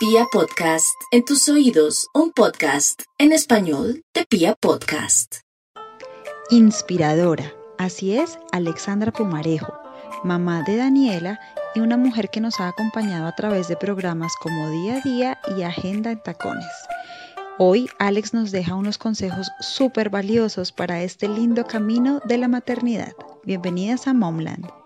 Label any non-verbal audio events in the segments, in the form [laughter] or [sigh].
Pia Podcast, en tus oídos, un podcast en español de Pia Podcast. Inspiradora, así es Alexandra Pumarejo, mamá de Daniela y una mujer que nos ha acompañado a través de programas como Día a Día y Agenda en Tacones. Hoy Alex nos deja unos consejos súper valiosos para este lindo camino de la maternidad. Bienvenidas a Momland.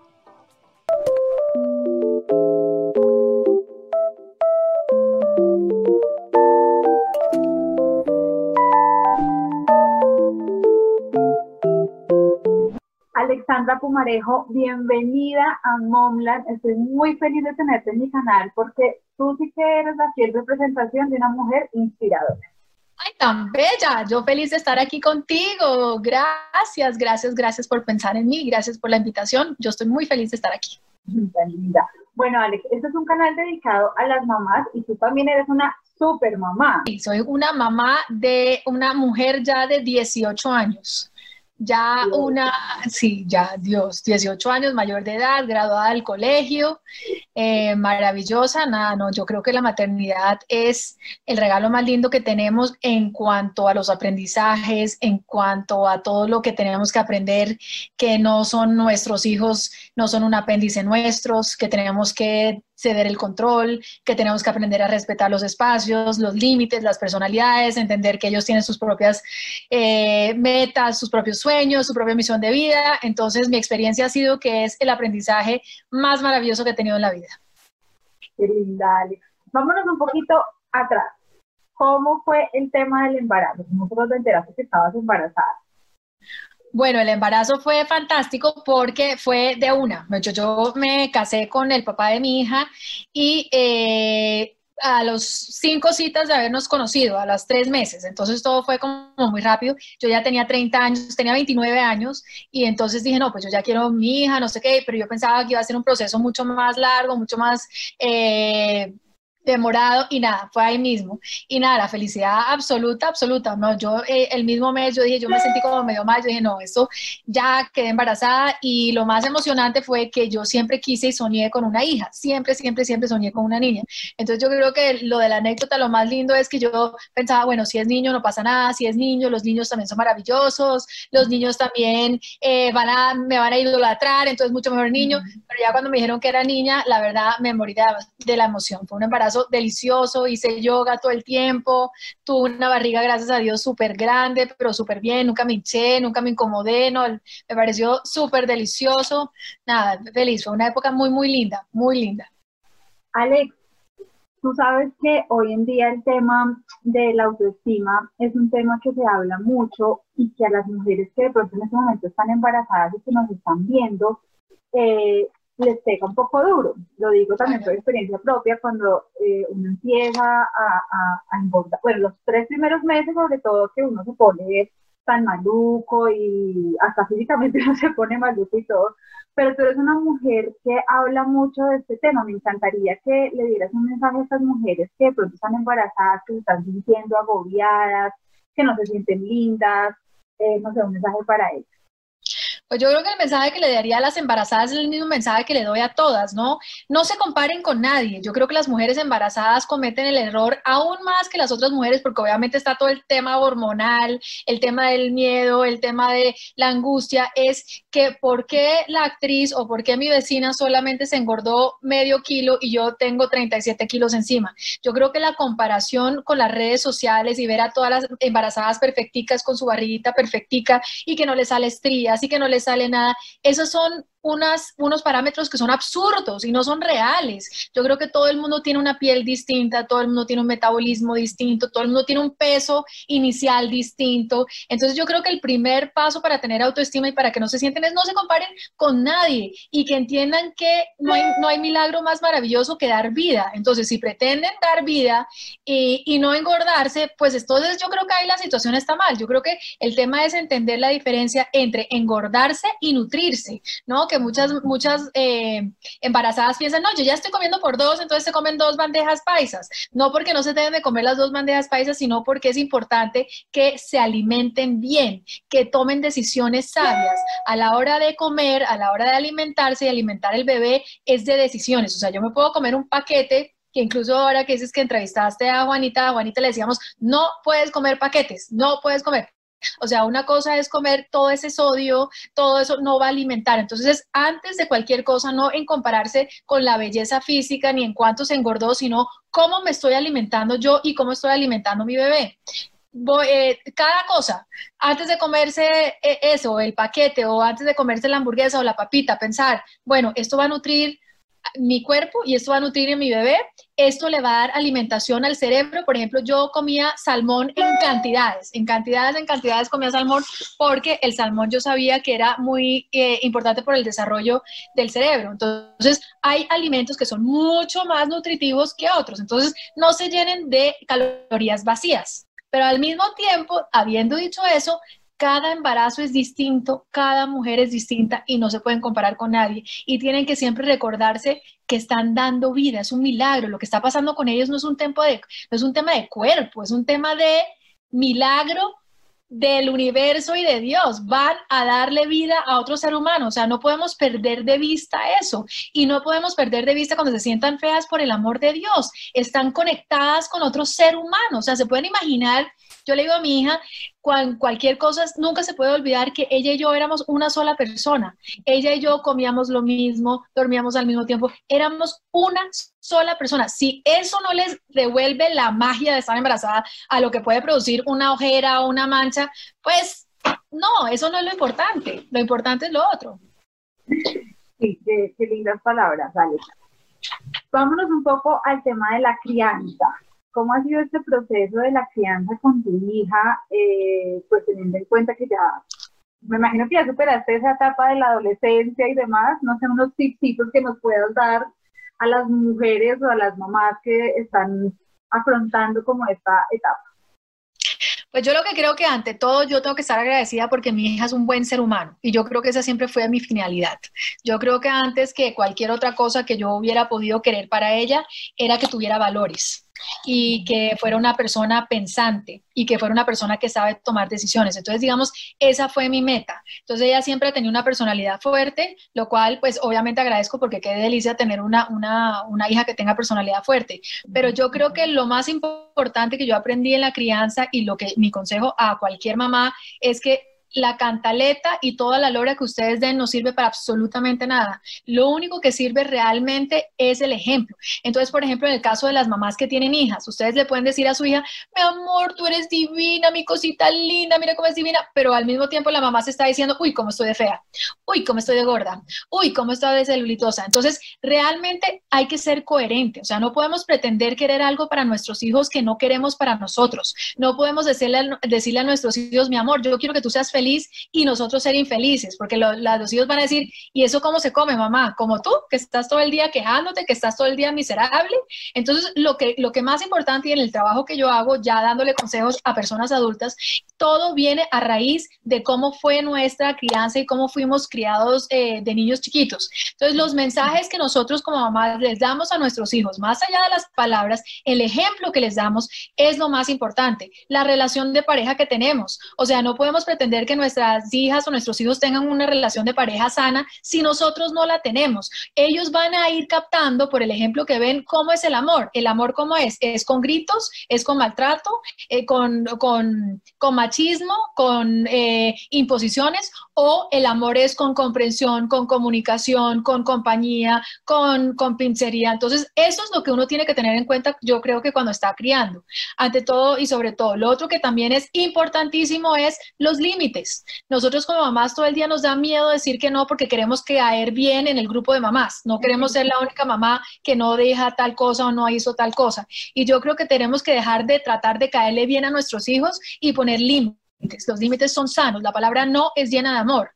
Alexandra Pumarejo, bienvenida a Momland. Estoy muy feliz de tenerte en mi canal porque tú sí que eres la fiel representación de una mujer inspiradora. Ay, tan bella. Yo feliz de estar aquí contigo. Gracias, gracias, gracias por pensar en mí. Gracias por la invitación. Yo estoy muy feliz de estar aquí. Tan linda. Bueno, Alex, este es un canal dedicado a las mamás y tú también eres una super mamá. Sí, soy una mamá de una mujer ya de 18 años. Ya una, sí, ya Dios, 18 años, mayor de edad, graduada del colegio, eh, maravillosa, nada, no, yo creo que la maternidad es el regalo más lindo que tenemos en cuanto a los aprendizajes, en cuanto a todo lo que tenemos que aprender, que no son nuestros hijos, no son un apéndice nuestros, que tenemos que ceder el control, que tenemos que aprender a respetar los espacios, los límites, las personalidades, entender que ellos tienen sus propias eh, metas, sus propios sueños, su propia misión de vida. Entonces, mi experiencia ha sido que es el aprendizaje más maravilloso que he tenido en la vida. Alex. Vámonos un poquito atrás. ¿Cómo fue el tema del embarazo? ¿Cómo te enteraste que estabas embarazada? Bueno, el embarazo fue fantástico porque fue de una. Yo, yo me casé con el papá de mi hija y eh, a los cinco citas de habernos conocido, a las tres meses, entonces todo fue como muy rápido. Yo ya tenía 30 años, tenía 29 años y entonces dije, no, pues yo ya quiero mi hija, no sé qué, pero yo pensaba que iba a ser un proceso mucho más largo, mucho más... Eh, demorado y nada, fue ahí mismo. Y nada, la felicidad absoluta, absoluta. No, yo eh, el mismo mes, yo dije, yo me sentí como medio mal, yo dije, no, esto ya quedé embarazada y lo más emocionante fue que yo siempre quise y soñé con una hija, siempre, siempre, siempre soñé con una niña. Entonces yo creo que lo de la anécdota, lo más lindo es que yo pensaba, bueno, si es niño no pasa nada, si es niño, los niños también son maravillosos, los niños también eh, van a, me van a idolatrar, entonces mucho mejor niño, pero ya cuando me dijeron que era niña, la verdad me morí de la emoción, fue un embarazo delicioso, hice yoga todo el tiempo, tuve una barriga, gracias a Dios, súper grande, pero súper bien, nunca me hinché, nunca me incomodé, no, me pareció súper delicioso, nada, feliz, fue una época muy, muy linda, muy linda. Alex, tú sabes que hoy en día el tema de la autoestima es un tema que se habla mucho y que a las mujeres que de pronto en este momento están embarazadas y que nos están viendo, eh, les pega un poco duro. Lo digo también por experiencia propia, cuando eh, uno empieza a, a, a, engordar, bueno, los tres primeros meses sobre todo que uno se pone tan maluco y hasta físicamente [laughs] no se pone maluco y todo, pero tú eres una mujer que habla mucho de este tema. Me encantaría que le dieras un mensaje a estas mujeres que de pronto están embarazadas, que se están sintiendo agobiadas, que no se sienten lindas, eh, no sé, un mensaje para ellas. Pues yo creo que el mensaje que le daría a las embarazadas es el mismo mensaje que le doy a todas, ¿no? No se comparen con nadie. Yo creo que las mujeres embarazadas cometen el error aún más que las otras mujeres porque obviamente está todo el tema hormonal, el tema del miedo, el tema de la angustia, es que por qué la actriz o por qué mi vecina solamente se engordó medio kilo y yo tengo 37 kilos encima. Yo creo que la comparación con las redes sociales y ver a todas las embarazadas perfecticas con su barriguita perfectica y que no le sale estrías y que no le sale nada. Esos son unas, unos parámetros que son absurdos y no son reales. Yo creo que todo el mundo tiene una piel distinta, todo el mundo tiene un metabolismo distinto, todo el mundo tiene un peso inicial distinto. Entonces yo creo que el primer paso para tener autoestima y para que no se sienten es no se comparen con nadie y que entiendan que no hay, no hay milagro más maravilloso que dar vida. Entonces si pretenden dar vida y, y no engordarse, pues entonces yo creo que ahí la situación está mal. Yo creo que el tema es entender la diferencia entre engordarse y nutrirse, ¿no? Muchas, muchas eh, embarazadas piensan, no, yo ya estoy comiendo por dos, entonces se comen dos bandejas paisas. No porque no se deben de comer las dos bandejas paisas, sino porque es importante que se alimenten bien, que tomen decisiones sabias. A la hora de comer, a la hora de alimentarse y alimentar el bebé, es de decisiones. O sea, yo me puedo comer un paquete que incluso ahora que dices que entrevistaste a Juanita, a Juanita le decíamos, no puedes comer paquetes, no puedes comer. O sea, una cosa es comer todo ese sodio, todo eso no va a alimentar. Entonces, antes de cualquier cosa, no en compararse con la belleza física ni en cuánto se engordó, sino cómo me estoy alimentando yo y cómo estoy alimentando mi bebé. Eh, cada cosa, antes de comerse eh, eso, el paquete, o antes de comerse la hamburguesa o la papita, pensar, bueno, esto va a nutrir mi cuerpo y esto va a nutrir a mi bebé, esto le va a dar alimentación al cerebro. Por ejemplo, yo comía salmón en cantidades, en cantidades, en cantidades comía salmón porque el salmón yo sabía que era muy eh, importante por el desarrollo del cerebro. Entonces, hay alimentos que son mucho más nutritivos que otros. Entonces, no se llenen de calorías vacías. Pero al mismo tiempo, habiendo dicho eso, cada embarazo es distinto, cada mujer es distinta y no se pueden comparar con nadie. Y tienen que siempre recordarse que están dando vida, es un milagro. Lo que está pasando con ellos no es un, de, no es un tema de cuerpo, es un tema de milagro del universo y de Dios, van a darle vida a otro ser humano. O sea, no podemos perder de vista eso. Y no podemos perder de vista cuando se sientan feas por el amor de Dios. Están conectadas con otro ser humano. O sea, se pueden imaginar yo le digo a mi hija, cualquier cosa, nunca se puede olvidar que ella y yo éramos una sola persona. Ella y yo comíamos lo mismo, dormíamos al mismo tiempo, éramos una sola persona. Si eso no les devuelve la magia de estar embarazada a lo que puede producir una ojera o una mancha, pues no, eso no es lo importante. Lo importante es lo otro. Sí, qué, lindas palabras, Alex. Vámonos un poco al tema de la crianza. ¿Cómo ha sido este proceso de la crianza con tu hija, eh, pues teniendo en cuenta que ya, me imagino que ya superaste esa etapa de la adolescencia y demás, no sé, unos tipsitos que nos puedas dar a las mujeres o a las mamás que están afrontando como esta etapa? Pues yo lo que creo que ante todo yo tengo que estar agradecida porque mi hija es un buen ser humano y yo creo que esa siempre fue mi finalidad. Yo creo que antes que cualquier otra cosa que yo hubiera podido querer para ella era que tuviera valores y que fuera una persona pensante y que fuera una persona que sabe tomar decisiones. Entonces, digamos, esa fue mi meta. Entonces, ella siempre ha tenido una personalidad fuerte, lo cual, pues, obviamente agradezco porque qué delicia tener una, una, una hija que tenga personalidad fuerte. Pero yo creo que lo más importante que yo aprendí en la crianza y lo que mi consejo a cualquier mamá es que la cantaleta y toda la lora que ustedes den no sirve para absolutamente nada. Lo único que sirve realmente es el ejemplo. Entonces, por ejemplo, en el caso de las mamás que tienen hijas, ustedes le pueden decir a su hija, mi amor, tú eres divina, mi cosita linda, mira cómo es divina, pero al mismo tiempo la mamá se está diciendo, uy, cómo estoy de fea, uy, cómo estoy de gorda, uy, cómo estoy de celulitosa. Entonces, realmente hay que ser coherente, o sea, no podemos pretender querer algo para nuestros hijos que no queremos para nosotros. No podemos decirle, decirle a nuestros hijos, mi amor, yo quiero que tú seas feliz y nosotros ser infelices, porque los hijos van a decir, ¿y eso cómo se come, mamá? Como tú, que estás todo el día quejándote, que estás todo el día miserable. Entonces, lo que, lo que más importante y en el trabajo que yo hago, ya dándole consejos a personas adultas, todo viene a raíz de cómo fue nuestra crianza y cómo fuimos criados eh, de niños chiquitos. Entonces, los mensajes que nosotros como mamás les damos a nuestros hijos, más allá de las palabras, el ejemplo que les damos es lo más importante, la relación de pareja que tenemos. O sea, no podemos pretender que nuestras hijas o nuestros hijos tengan una relación de pareja sana si nosotros no la tenemos. Ellos van a ir captando por el ejemplo que ven cómo es el amor. El amor cómo es. Es con gritos, es con maltrato, eh, con, con, con, machismo, con eh, imposiciones o el amor es con comprensión, con comunicación, con compañía, con, con pincería. Entonces, eso es lo que uno tiene que tener en cuenta, yo creo que cuando está criando. Ante todo y sobre todo, lo otro que también es importantísimo es los límites. Nosotros como mamás todo el día nos da miedo decir que no porque queremos caer bien en el grupo de mamás. No queremos ser la única mamá que no deja tal cosa o no hizo tal cosa. Y yo creo que tenemos que dejar de tratar de caerle bien a nuestros hijos y poner límites. Los límites son sanos. La palabra no es llena de amor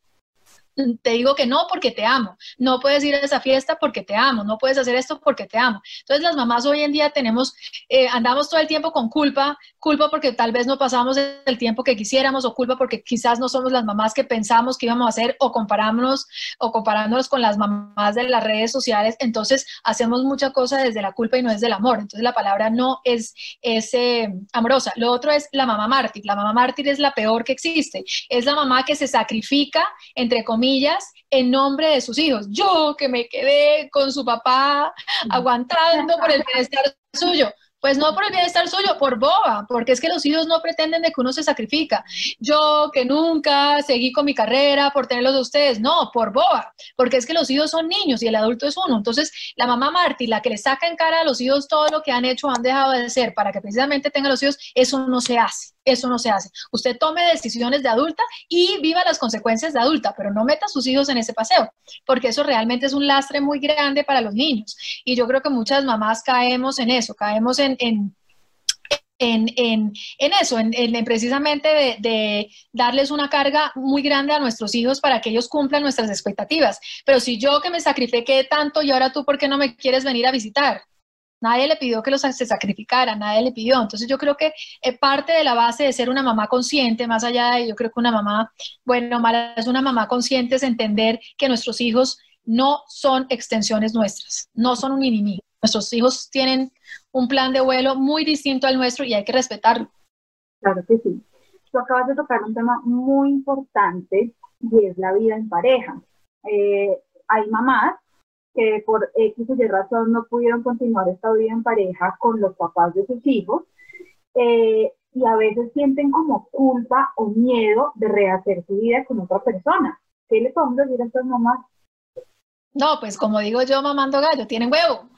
te digo que no porque te amo, no puedes ir a esa fiesta porque te amo, no puedes hacer esto porque te amo. Entonces las mamás hoy en día tenemos, eh, andamos todo el tiempo con culpa, culpa porque tal vez no pasamos el tiempo que quisiéramos o culpa porque quizás no somos las mamás que pensamos que íbamos a hacer o comparándonos o comparándonos con las mamás de las redes sociales. Entonces hacemos mucha cosa desde la culpa y no desde el amor. Entonces la palabra no es, es eh, amorosa. Lo otro es la mamá mártir. La mamá mártir es la peor que existe. Es la mamá que se sacrifica, entre comillas, comillas, en nombre de sus hijos. Yo que me quedé con su papá aguantando por el bienestar suyo. Pues no por el bienestar suyo, por boba, porque es que los hijos no pretenden de que uno se sacrifica. Yo que nunca seguí con mi carrera por tenerlos de ustedes, no, por boba, porque es que los hijos son niños y el adulto es uno. Entonces, la mamá Marty, la que le saca en cara a los hijos todo lo que han hecho han dejado de ser para que precisamente tengan los hijos, eso no se hace. Eso no se hace. Usted tome decisiones de adulta y viva las consecuencias de adulta, pero no meta a sus hijos en ese paseo, porque eso realmente es un lastre muy grande para los niños. Y yo creo que muchas mamás caemos en eso, caemos en, en en, eso, en, precisamente de, darles una carga muy grande a nuestros hijos para que ellos cumplan nuestras expectativas. Pero si yo que me sacrifiqué tanto y ahora tú, ¿por qué no me quieres venir a visitar? Nadie le pidió que los se sacrificara, nadie le pidió. Entonces yo creo que eh, parte de la base de ser una mamá consciente, más allá de, yo creo que una mamá, bueno, mala, es una mamá consciente, es entender que nuestros hijos no son extensiones nuestras, no son un mini Nuestros hijos tienen un plan de vuelo muy distinto al nuestro y hay que respetarlo. Claro que sí. Tú acabas de tocar un tema muy importante y es la vida en pareja. Eh, hay mamás que por X o Y razón no pudieron continuar esta vida en pareja con los papás de sus hijos eh, y a veces sienten como culpa o miedo de rehacer su vida con otra persona. ¿Qué le podemos decir a estas mamás? No, pues como digo yo, mamando gallo, tienen huevo.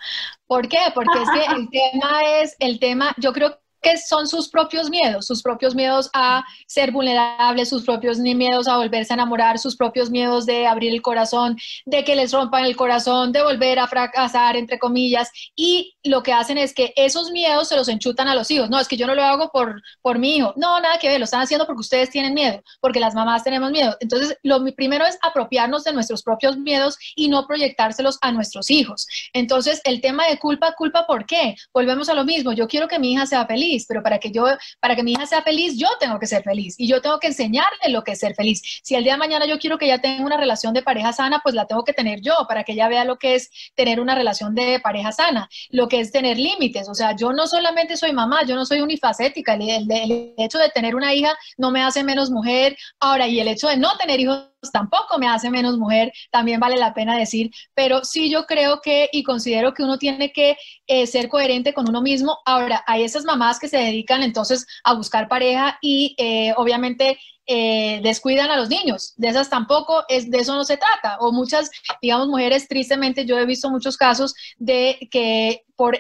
¿Por qué? Porque es que el [laughs] tema es, el tema, yo creo que son sus propios miedos, sus propios miedos a ser vulnerables, sus propios miedos a volverse a enamorar, sus propios miedos de abrir el corazón, de que les rompan el corazón, de volver a fracasar, entre comillas, y lo que hacen es que esos miedos se los enchutan a los hijos. No, es que yo no lo hago por, por mi hijo. No, nada que ver, lo están haciendo porque ustedes tienen miedo, porque las mamás tenemos miedo. Entonces, lo primero es apropiarnos de nuestros propios miedos y no proyectárselos a nuestros hijos. Entonces, el tema de culpa, culpa, ¿por qué? Volvemos a lo mismo. Yo quiero que mi hija sea feliz pero para que yo, para que mi hija sea feliz, yo tengo que ser feliz y yo tengo que enseñarle lo que es ser feliz. Si el día de mañana yo quiero que ella tenga una relación de pareja sana, pues la tengo que tener yo para que ella vea lo que es tener una relación de pareja sana, lo que es tener límites. O sea, yo no solamente soy mamá, yo no soy unifacética. el hecho de tener una hija no me hace menos mujer. Ahora, y el hecho de no tener hijos tampoco me hace menos mujer, también vale la pena decir, pero sí yo creo que y considero que uno tiene que eh, ser coherente con uno mismo. Ahora, hay esas mamás que se dedican entonces a buscar pareja y eh, obviamente eh, descuidan a los niños. De esas tampoco, es, de eso no se trata. O muchas, digamos, mujeres, tristemente, yo he visto muchos casos de que por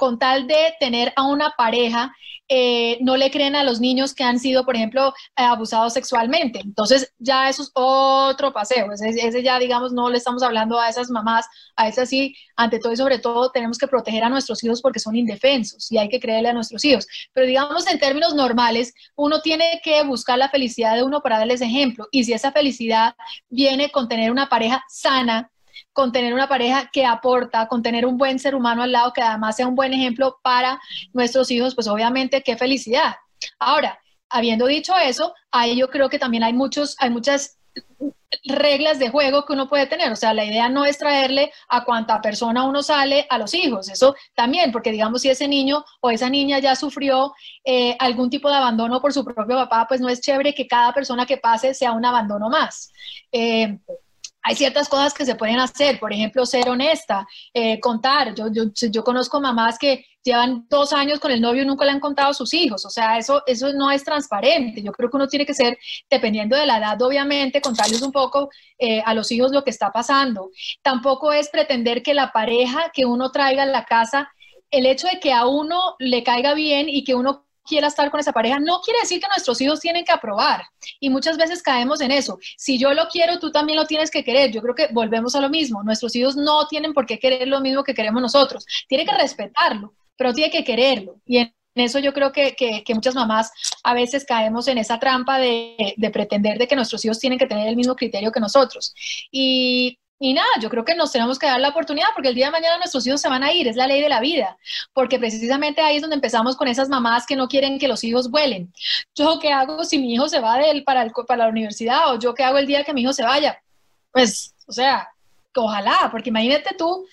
con tal de tener a una pareja, eh, no le creen a los niños que han sido, por ejemplo, eh, abusados sexualmente. Entonces, ya eso es otro paseo. Ese, ya, digamos, no le estamos hablando a esas mamás, a esas sí, ante todo y sobre todo, tenemos que proteger a nuestros hijos porque son indefensos y hay que creerle a nuestros hijos. Pero, digamos, en términos normales, uno tiene que buscar la felicidad de uno para darles ejemplo. Y si esa felicidad viene con tener una pareja sana, con tener una pareja que aporta, con tener un buen ser humano al lado que además sea un buen ejemplo para nuestros hijos, pues obviamente qué felicidad. Ahora, habiendo dicho eso, ahí yo creo que también hay muchos, hay muchas reglas de juego que uno puede tener. O sea, la idea no es traerle a cuánta persona uno sale a los hijos. Eso también, porque digamos, si ese niño o esa niña ya sufrió eh, algún tipo de abandono por su propio papá, pues no es chévere que cada persona que pase sea un abandono más. Eh, hay ciertas cosas que se pueden hacer, por ejemplo, ser honesta, eh, contar. Yo, yo, yo, conozco mamás que llevan dos años con el novio y nunca le han contado a sus hijos, o sea, eso, eso no es transparente. Yo creo que uno tiene que ser, dependiendo de la edad, obviamente, contarles un poco eh, a los hijos lo que está pasando. Tampoco es pretender que la pareja que uno traiga a la casa, el hecho de que a uno le caiga bien y que uno quiera estar con esa pareja, no quiere decir que nuestros hijos tienen que aprobar. Y muchas veces caemos en eso. Si yo lo quiero, tú también lo tienes que querer. Yo creo que volvemos a lo mismo. Nuestros hijos no tienen por qué querer lo mismo que queremos nosotros. Tiene que respetarlo, pero tiene que quererlo. Y en eso yo creo que, muchas mamás a veces caemos en esa trampa de, de pretender de que nuestros hijos tienen que tener el mismo criterio que nosotros. Y y nada, yo creo que nos tenemos que dar la oportunidad porque el día de mañana nuestros hijos se van a ir, es la ley de la vida, porque precisamente ahí es donde empezamos con esas mamás que no quieren que los hijos vuelen. ¿Yo qué hago si mi hijo se va de él para, el, para la universidad o yo qué hago el día que mi hijo se vaya? Pues, o sea, ojalá, porque imagínate tú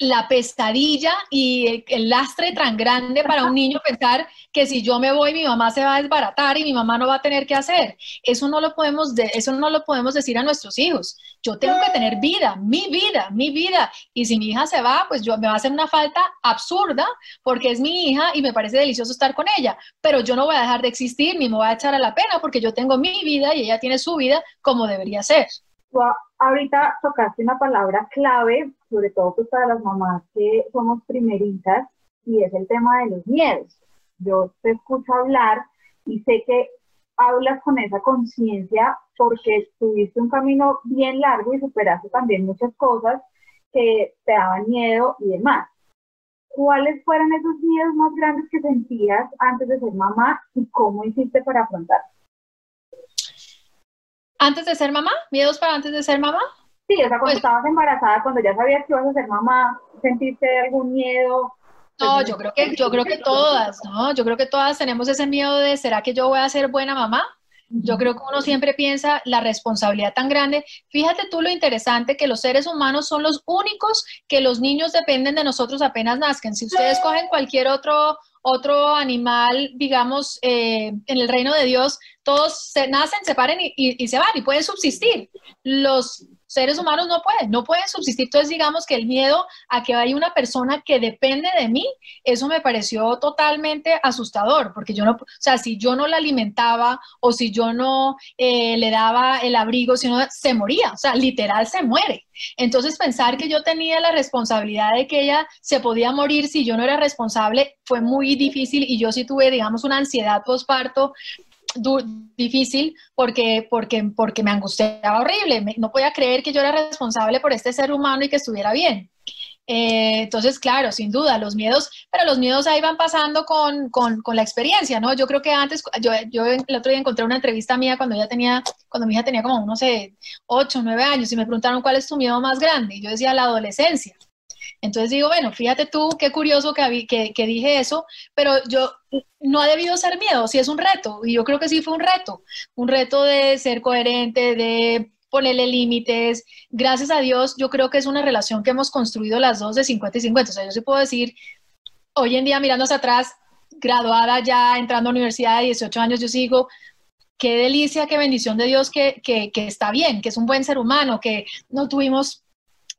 la pesadilla y el, lastre tan grande para un niño pensar que si yo me voy mi mamá se va a desbaratar y mi mamá no va a tener que hacer. Eso no lo podemos, de, eso no lo podemos decir a nuestros hijos. Yo tengo que tener vida, mi vida, mi vida. Y si mi hija se va, pues yo me va a hacer una falta absurda porque es mi hija y me parece delicioso estar con ella. Pero yo no voy a dejar de existir ni me voy a echar a la pena porque yo tengo mi vida y ella tiene su vida como debería ser ahorita tocaste una palabra clave, sobre todo pues para las mamás que somos primeritas, y es el tema de los miedos. Yo te escucho hablar y sé que hablas con esa conciencia porque tuviste un camino bien largo y superaste también muchas cosas que te daban miedo y demás. ¿Cuáles fueron esos miedos más grandes que sentías antes de ser mamá y cómo hiciste para afrontarlos? ¿Antes de ser mamá? ¿Miedos para antes de ser mamá? Sí, o sea, cuando pues estabas embarazada, cuando ya sabías que ibas a ser mamá, ¿sentiste algún miedo? No, pues, yo creo que, yo creo que todas, ¿no? Yo creo que todas tenemos ese miedo de, ¿será que yo voy a ser buena mamá? Yo creo que uno siempre piensa la responsabilidad tan grande. Fíjate tú lo interesante que los seres humanos son los únicos que los niños dependen de nosotros apenas nazcan. Si ustedes cogen cualquier otro otro animal, digamos, eh, en el reino de Dios, todos se nacen, se paren y, y, se van y pueden subsistir. Los seres humanos no pueden, no pueden subsistir. Entonces, digamos que el miedo a que haya una persona que depende de mí, eso me pareció totalmente asustador, porque yo no, o sea, si yo no la alimentaba o si yo no eh, le daba el abrigo, si no, se moría, o sea, literal se muere. Entonces, pensar que yo tenía la responsabilidad de que ella se podía morir si yo no era responsable fue muy difícil y yo sí tuve, digamos, una ansiedad postparto difícil porque, porque, porque me angustiaba horrible. no podía creer que yo era responsable por este ser humano y que estuviera bien. Eh, entonces, claro, sin duda, los miedos, pero los miedos ahí van pasando con, con, con, la experiencia, ¿no? Yo creo que antes, yo, yo el otro día encontré una entrevista mía cuando ella tenía, cuando mi hija tenía como, no sé, 8, 9 años y me preguntaron cuál es tu miedo más grande. Y yo decía la adolescencia. Entonces digo, bueno, fíjate tú, qué curioso que, dije eso, pero yo no ha debido ser miedo, sí es un reto, y yo creo que sí fue un reto, un reto de ser coherente, de ponerle límites. Gracias a Dios, yo creo que es una relación que hemos construido las dos de 50 y 50. O sea, yo sí puedo decir, hoy en día mirando hacia atrás, graduada ya, entrando a la universidad de 18 años, yo sigo, qué delicia, qué bendición de Dios que está bien, que es un buen ser humano, que no tuvimos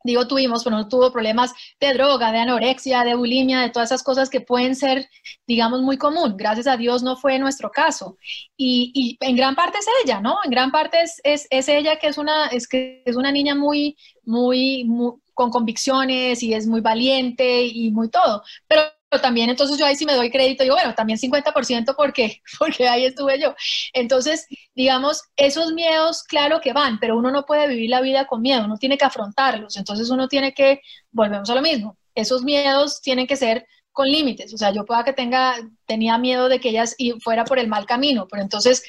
digo tuvimos, pero no tuvo problemas de droga, de anorexia, de bulimia, de todas esas cosas que pueden ser, digamos, muy común. Gracias a Dios no fue nuestro caso. Y, y en gran parte es ella, ¿no? En gran parte es, es, es, ella que es una, es que es una niña muy, muy, muy con convicciones y es muy valiente y muy todo. Pero pero también entonces yo ahí sí me doy crédito, digo, bueno, también 50% porque, [laughs] porque ahí estuve yo. Entonces, digamos, esos miedos, claro que van, pero uno no puede vivir la vida con miedo, uno tiene que afrontarlos, entonces uno tiene que, volvemos a lo mismo, esos miedos tienen que ser con límites, o sea, yo pueda que tenga, tenía miedo de que ella fuera por el mal camino, pero entonces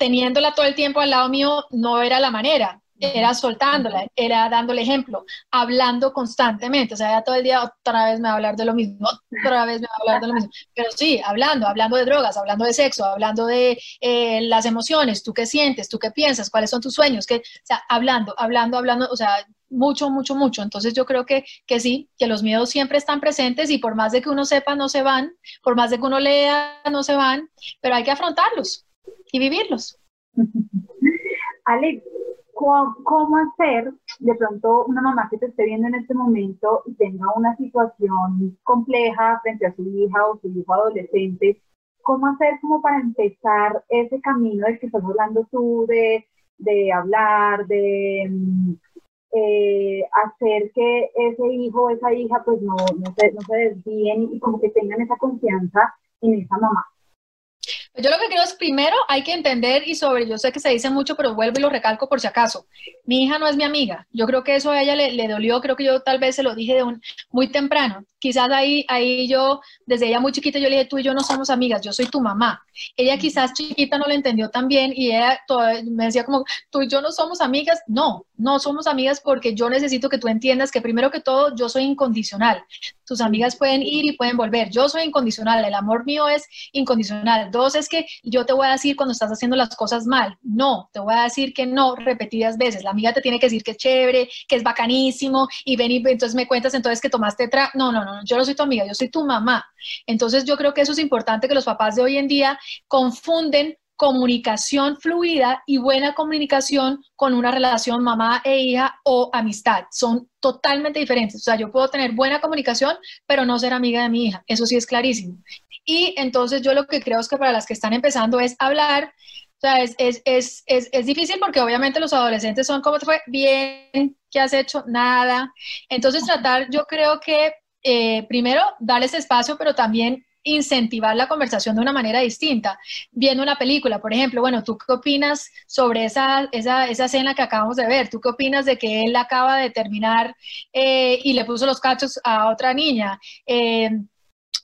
teniéndola todo el tiempo al lado mío no era la manera era soltándola, era dándole ejemplo, hablando constantemente, o sea, ya todo el día otra vez me va a hablar de lo mismo, otra vez me va a hablar de lo mismo, pero sí, hablando, hablando de drogas, hablando de sexo, hablando de eh, las emociones, tú qué sientes, tú qué piensas, cuáles son tus sueños, que, o sea, hablando, hablando, hablando, o sea, mucho, mucho, mucho. Entonces yo creo que, que sí, que los miedos siempre están presentes y por más de que uno sepa, no se van, por más de que uno lea, no se van, pero hay que afrontarlos y vivirlos. [laughs] Alex, ¿Cómo, hacer de pronto una mamá que te esté viendo en este momento y tenga una situación compleja frente a su hija o su hijo adolescente? ¿Cómo hacer como para empezar ese camino del que estás hablando tú de, de hablar, de mm, eh, hacer que ese hijo o esa hija pues no, no, se, no se desvíen y como que tengan esa confianza en esa mamá? Yo lo que creo es primero hay que entender y sobre, yo sé que se dice mucho, pero vuelvo y lo recalco por si acaso. Mi hija no es mi amiga. Yo creo que eso a ella le, dolió, creo que yo tal vez se lo dije de un, muy temprano. Quizás ahí, ahí yo, desde ella muy chiquita, yo le dije, tú y yo no somos amigas, yo soy tu mamá. Ella quizás chiquita no lo entendió tan bien y ella me decía como, tú y yo no somos amigas. No, no somos amigas porque yo necesito que tú entiendas que primero que todo yo soy incondicional tus amigas pueden ir y pueden volver. Yo soy incondicional, el amor mío es incondicional. Dos es que yo te voy a decir cuando estás haciendo las cosas mal. No, te voy a decir que no repetidas veces. La amiga te tiene que decir que es chévere, que es bacanísimo y ven y entonces me cuentas entonces que tomaste tra no, no, no, yo no soy tu amiga, yo soy tu mamá. Entonces yo creo que eso es importante que los papás de hoy en día confunden comunicación fluida y buena comunicación con una relación mamá e hija o amistad. Son totalmente diferentes. O sea, yo puedo tener buena comunicación, pero no ser amiga de mi hija. Eso sí es clarísimo. Y entonces yo lo que creo es que para las que están empezando es hablar. O sea, es, es, es, es difícil porque obviamente los adolescentes son como te fue bien, ¿qué has hecho? Nada. Entonces tratar, yo creo que eh, primero darles espacio, pero también incentivar la conversación de una manera distinta. Viendo una película, por ejemplo, bueno, ¿tú qué opinas sobre esa, esa, esa escena que acabamos de ver? ¿Tú qué opinas de que él acaba de terminar eh, y le puso los cachos a otra niña? Eh,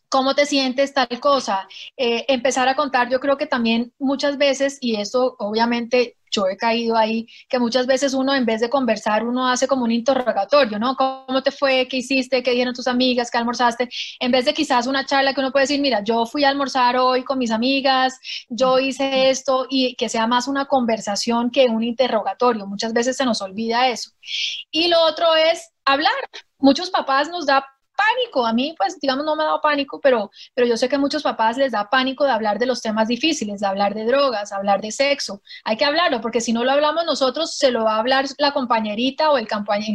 ¿Cómo te sientes tal cosa? Eh, empezar a contar, yo creo que también muchas veces, y eso obviamente yo he caído ahí, que muchas veces uno en vez de conversar, uno hace como un interrogatorio, ¿no? ¿Cómo te fue? ¿Qué hiciste? ¿Qué dijeron tus amigas? ¿Qué almorzaste? En vez de quizás una charla que uno puede decir, mira, yo fui a almorzar hoy con mis amigas, yo hice esto, y que sea más una conversación que un interrogatorio. Muchas veces se nos olvida eso. Y lo otro es hablar. Muchos papás nos da pánico. A mí, pues, digamos, no me ha dado pánico, pero, pero yo sé que a muchos papás les da pánico de hablar de los temas difíciles, de hablar de drogas, hablar de sexo. Hay que hablarlo, porque si no lo hablamos nosotros, se lo va a hablar la compañerita o el,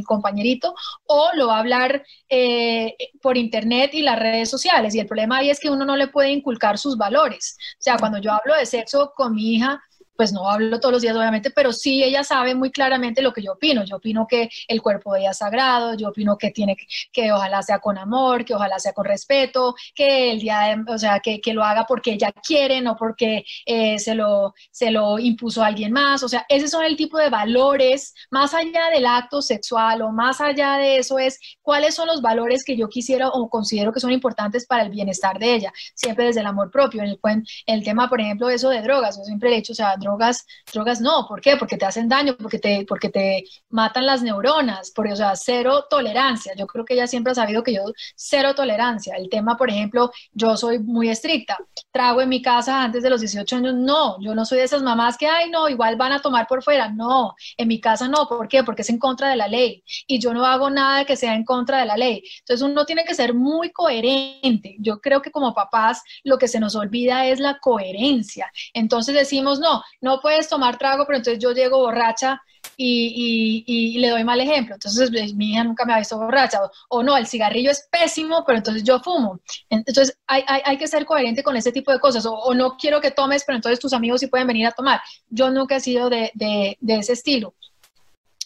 compañerito, o lo va a hablar eh, por internet y las redes sociales. Y el problema ahí es que uno no le puede inculcar sus valores. O sea, cuando yo hablo de sexo con mi hija, pues no hablo todos los días obviamente, pero sí ella sabe muy claramente lo que yo opino. Yo opino que el cuerpo de ella es sagrado, yo opino que tiene que, ojalá sea con amor, que ojalá sea con respeto, que el día, de, o sea, que, que, lo haga porque ella quiere, no porque eh, se, lo, se lo impuso a alguien más. O sea, ese son el tipo de valores, más allá del acto sexual o más allá de eso es cuáles son los valores que yo quisiera o considero que son importantes para el bienestar de ella, siempre desde el amor propio. En el, el tema, por ejemplo, eso de drogas, yo siempre he dicho, o sea, drogas no, ¿por qué? Porque te hacen daño, porque te, porque te matan las neuronas, porque, o sea, cero tolerancia. Yo creo que ella siempre ha sabido que yo cero tolerancia. El tema, por ejemplo, yo soy muy estricta. Trago en mi casa antes de los 18 años, no, yo no soy de esas mamás que, ay, no, igual van a tomar por fuera. No, en mi casa no, ¿por qué? Porque es en contra de la ley y yo no hago nada que sea en contra de la ley. Entonces uno tiene que ser muy coherente. Yo creo que como papás lo que se nos olvida es la coherencia. Entonces decimos, no, no puedes tomar trago, pero entonces yo llego borracha y, le doy mal ejemplo. Entonces pues, mi hija nunca me ha visto borracha. O, no, el cigarrillo es pésimo, pero entonces yo fumo. Entonces hay, hay, que ser coherente con ese tipo de cosas. O, no quiero que tomes, pero entonces tus amigos sí pueden venir a tomar. Yo nunca he sido de, de, de ese estilo.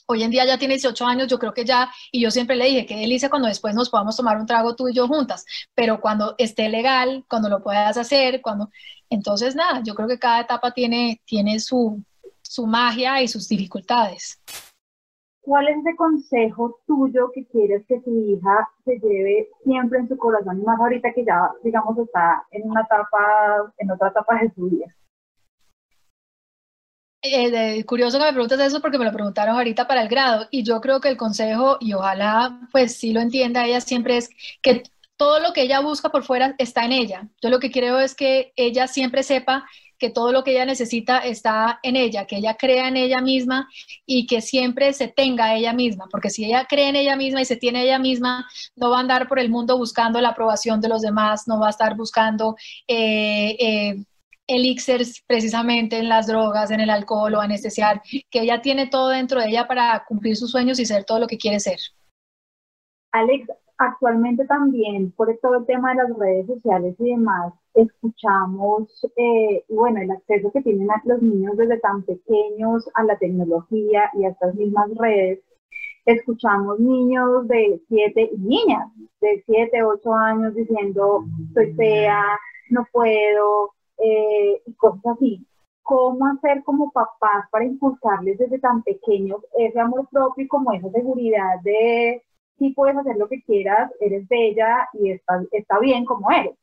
Hoy en día ya tiene 18 años, yo creo que ya, y yo siempre le dije, qué delicia cuando después nos podamos tomar un trago tú y yo juntas, pero cuando esté legal, cuando lo puedas hacer, cuando... Entonces, nada, yo creo que cada etapa tiene, tiene su, su magia y sus dificultades. ¿Cuál es ese consejo tuyo que quieres que tu hija se lleve siempre en su corazón y más ahorita que ya, digamos, está en una etapa, en otra etapa de su vida? Eh, curioso que me preguntes eso porque me lo preguntaron ahorita para el grado y yo creo que el consejo, y ojalá pues sí lo entienda ella siempre es que todo lo que ella busca por fuera está en ella. Yo lo que creo es que ella siempre sepa que todo lo que ella necesita está en ella, que ella crea en ella misma y que siempre se tenga a ella misma, porque si ella cree en ella misma y se tiene a ella misma, no va a andar por el mundo buscando la aprobación de los demás, no va a estar buscando eh, eh, elixirs precisamente en las drogas, en el alcohol o anestesiar, que ella tiene todo dentro de ella para cumplir sus sueños y ser todo lo que quiere ser. Alex, actualmente también por todo el tema de las redes sociales y demás, escuchamos, eh, bueno, el acceso que tienen los niños desde tan pequeños a la tecnología y a estas mismas redes, escuchamos niños de siete, niñas de siete, ocho años diciendo, soy fea, no puedo, eh, y cosas así. ¿Cómo hacer como papás para impulsarles desde tan pequeños ese amor propio y como esa seguridad de si puedes hacer lo que quieras, eres bella y está, está bien como eres?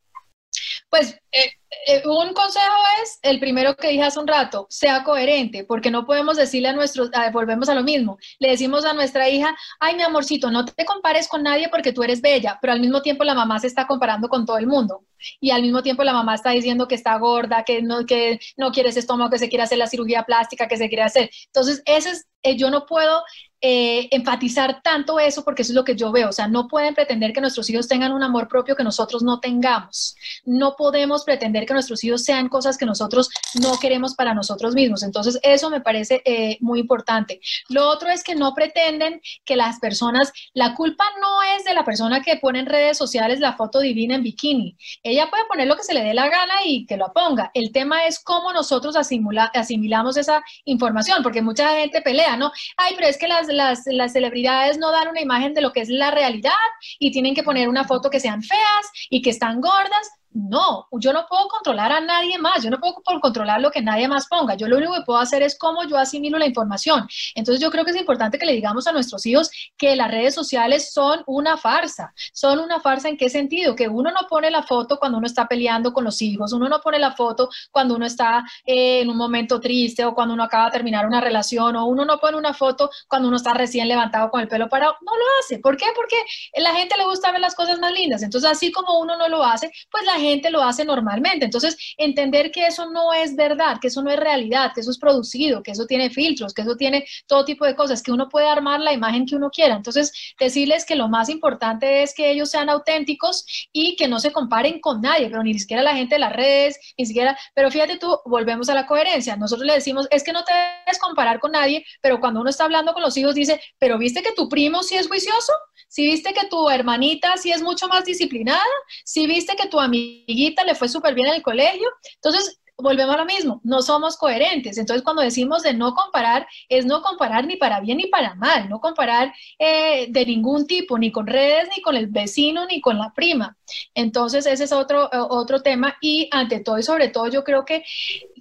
Pues eh, eh, un consejo es, el primero que dije hace un rato, sea coherente, porque no podemos decirle a nuestros, volvemos a lo mismo, le decimos a nuestra hija, ay mi amorcito, no te compares con nadie porque tú eres bella, pero al mismo tiempo la mamá se está comparando con todo el mundo y al mismo tiempo la mamá está diciendo que está gorda, que no, que no quiere ese estómago, que se quiere hacer la cirugía plástica, que se quiere hacer. Entonces, ese es, eh, yo no puedo eh, enfatizar tanto eso porque eso es lo que yo veo. O sea, no pueden pretender que nuestros hijos tengan un amor propio que nosotros no tengamos. No podemos pretender que nuestros hijos sean cosas que nosotros no queremos para nosotros mismos. Entonces, eso me parece eh, muy importante. Lo otro es que no pretenden que las personas, la culpa no es de la persona que pone en redes sociales la foto divina en bikini. Ella puede poner lo que se le dé la gana y que lo ponga. El tema es cómo nosotros asimilamos esa información, porque mucha gente pelea, ¿no? Ay, pero es que las las, celebridades no dan una imagen de lo que es la realidad y tienen que poner una foto que sean feas y que están gordas. No, yo no puedo controlar a nadie más, yo no puedo controlar lo que nadie más ponga, yo lo único que puedo hacer es cómo yo asimilo la información. Entonces yo creo que es importante que le digamos a nuestros hijos que las redes sociales son una farsa. ¿Son una farsa en qué sentido? Que uno no pone la foto cuando uno está peleando con los hijos, uno no pone la foto cuando uno está eh, en un momento triste o cuando uno acaba de terminar una relación o uno no pone una foto cuando uno está recién levantado con el pelo parado. No lo hace. ¿Por qué? Porque a la gente le gusta ver las cosas más lindas. Entonces así como uno no lo hace, pues la gente lo hace normalmente. Entonces, entender que eso no es verdad, que eso no es realidad, que eso es producido, que eso tiene filtros, que eso tiene todo tipo de cosas, que uno puede armar la imagen que uno quiera. Entonces, decirles que lo más importante es que ellos sean auténticos y que no se comparen con nadie, pero ni siquiera la gente de las redes, ni siquiera, pero fíjate tú, volvemos a la coherencia. Nosotros le decimos, es que no te debes comparar con nadie, pero cuando uno está hablando con los hijos dice, pero viste que tu primo sí es juicioso, si viste que tu hermanita sí es mucho más disciplinada, si viste que tu amiguita le fue súper bien en el colegio, entonces volvemos a lo mismo, no somos coherentes. Entonces, cuando decimos de no comparar, es no comparar ni para bien ni para mal, no comparar eh, de ningún tipo, ni con redes, ni con el vecino, ni con la prima. Entonces, ese es otro, otro tema. Y ante todo y sobre todo, yo creo que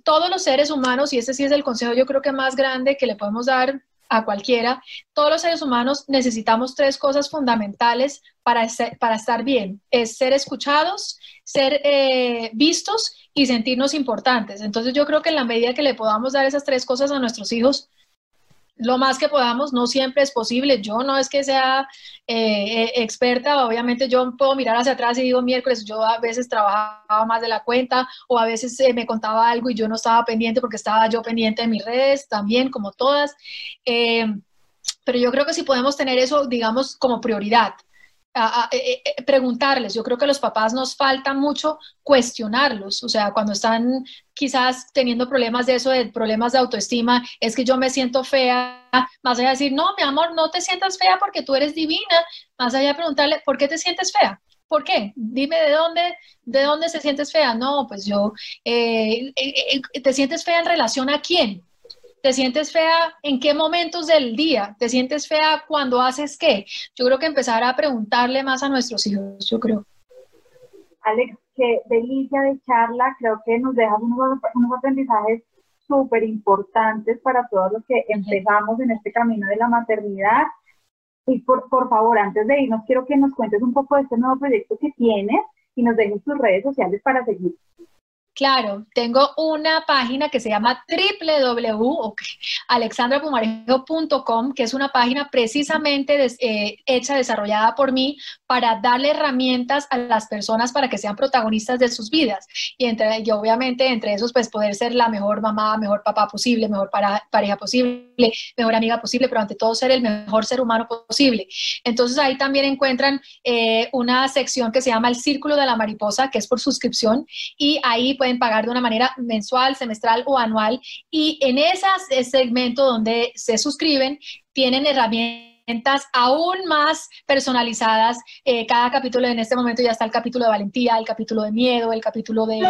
todos los seres humanos, y ese sí es el consejo, yo creo que más grande que le podemos dar a cualquiera, todos los seres humanos necesitamos tres cosas fundamentales para, para estar bien. Es ser escuchados, ser eh, vistos y sentirnos importantes. Entonces yo creo que en la medida que le podamos dar esas tres cosas a nuestros hijos, lo más que podamos, no siempre es posible. Yo no es que sea eh, eh, experta, obviamente yo puedo mirar hacia atrás y digo miércoles, yo a veces trabajaba más de la cuenta o a veces eh, me contaba algo y yo no estaba pendiente porque estaba yo pendiente de mis redes también, como todas. pero yo creo que si podemos tener eso, digamos, como prioridad, eh, eh, preguntarles. Yo creo que los papás nos falta mucho cuestionarlos, o sea, cuando están quizás teniendo problemas de eso, de problemas de autoestima, es que yo me siento fea, más allá de decir, no, mi amor, no te sientas fea porque tú eres divina, más allá de preguntarle, ¿por qué te sientes fea? ¿Por qué? Dime de dónde, de dónde se sientes fea. No, pues yo, eh, ¿te sientes fea en relación a quién? ¿Te sientes fea en qué momentos del día? ¿Te sientes fea cuando haces qué? Yo creo que empezar a preguntarle más a nuestros hijos, yo creo. Alex, qué delicia de charla. Creo que nos dejas unos, aprendizajes súper importantes para todos los que empezamos en este camino de la maternidad. Y por, por favor, antes de irnos, quiero que nos cuentes un poco de este nuevo proyecto que tienes y nos dejes tus redes sociales para seguir. Claro, tengo una página que se llama www.alexandrapumarejo.com, que es una página precisamente eh, hecha, desarrollada por mí para darle herramientas a las personas para que sean protagonistas de sus vidas. Y, entre, obviamente entre esos, pues poder ser la mejor mamá, mejor papá posible, mejor pareja posible, mejor amiga posible, pero ante todo ser el mejor ser humano posible. Entonces ahí también encuentran eh, una sección que se llama el Círculo de la Mariposa, que es por suscripción, y ahí pueden pagar de una manera mensual, semestral o anual. Y en ese segmento donde se suscriben, tienen herramientas aún más personalizadas. Eh, cada capítulo en este momento ya está el capítulo de valentía, el capítulo de miedo, el capítulo de,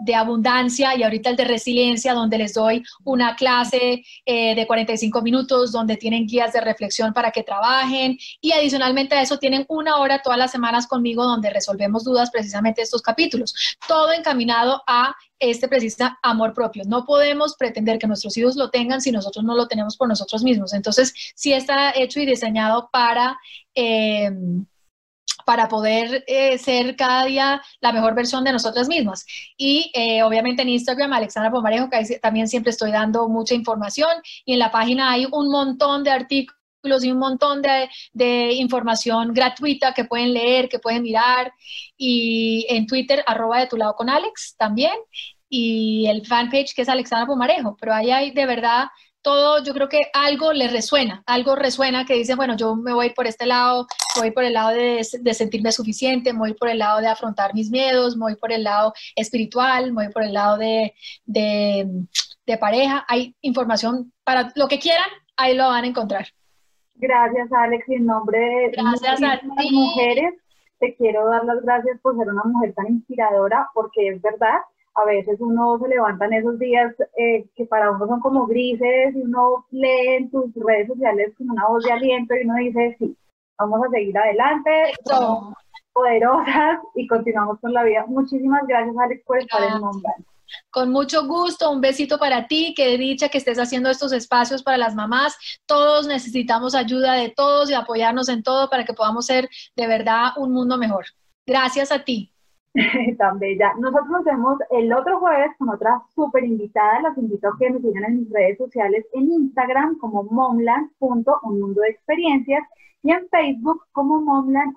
de abundancia y ahorita el de resiliencia, donde les doy una clase eh, de 45 minutos, donde tienen guías de reflexión para que trabajen y adicionalmente a eso tienen una hora todas las semanas conmigo donde resolvemos dudas precisamente estos capítulos. Todo encaminado a este precisa amor propio. No podemos pretender que nuestros hijos lo tengan si nosotros no lo tenemos por nosotros mismos. Entonces, sí está hecho y diseñado para... Eh, para poder eh, ser cada día la mejor versión de nosotras mismas. Y eh, obviamente en Instagram, Alexandra Pomarejo, que también siempre estoy dando mucha información y en la página hay un montón de artículos y un montón de, de, información gratuita que pueden leer, que pueden mirar. Y en Twitter, arroba de tu lado con Alex también. Y el fanpage que es Alexandra Pomarejo. Pero ahí hay de verdad todo, yo creo que algo le resuena, algo resuena que dice, bueno, yo me voy por este lado, voy por el lado de, de, sentirme suficiente, voy por el lado de afrontar mis miedos, voy por el lado espiritual, voy por el lado de, de pareja. Hay información para lo que quieran, ahí lo van a encontrar. Gracias, Alex. Y en nombre de gracias las mujeres, te quiero dar las gracias por ser una mujer tan inspiradora, porque es verdad, a veces uno se levanta en esos días eh, que para uno son como grises y uno lee en tus redes sociales como una voz de aliento y uno dice, sí, vamos a seguir adelante, somos poderosas y continuamos con la vida. Muchísimas gracias, Alex, por estar en nombre. Con mucho gusto, un besito para ti, que dicha que estés haciendo estos espacios para las mamás. Todos necesitamos ayuda de todos y apoyarnos en todo para que podamos ser de verdad un mundo mejor. Gracias a ti. [laughs] Tan bella. Nosotros nos vemos el otro jueves con otra súper invitada. Los invito a que me sigan en mis redes sociales en Instagram como momland.unmundodeexperiencias y en Facebook como momland.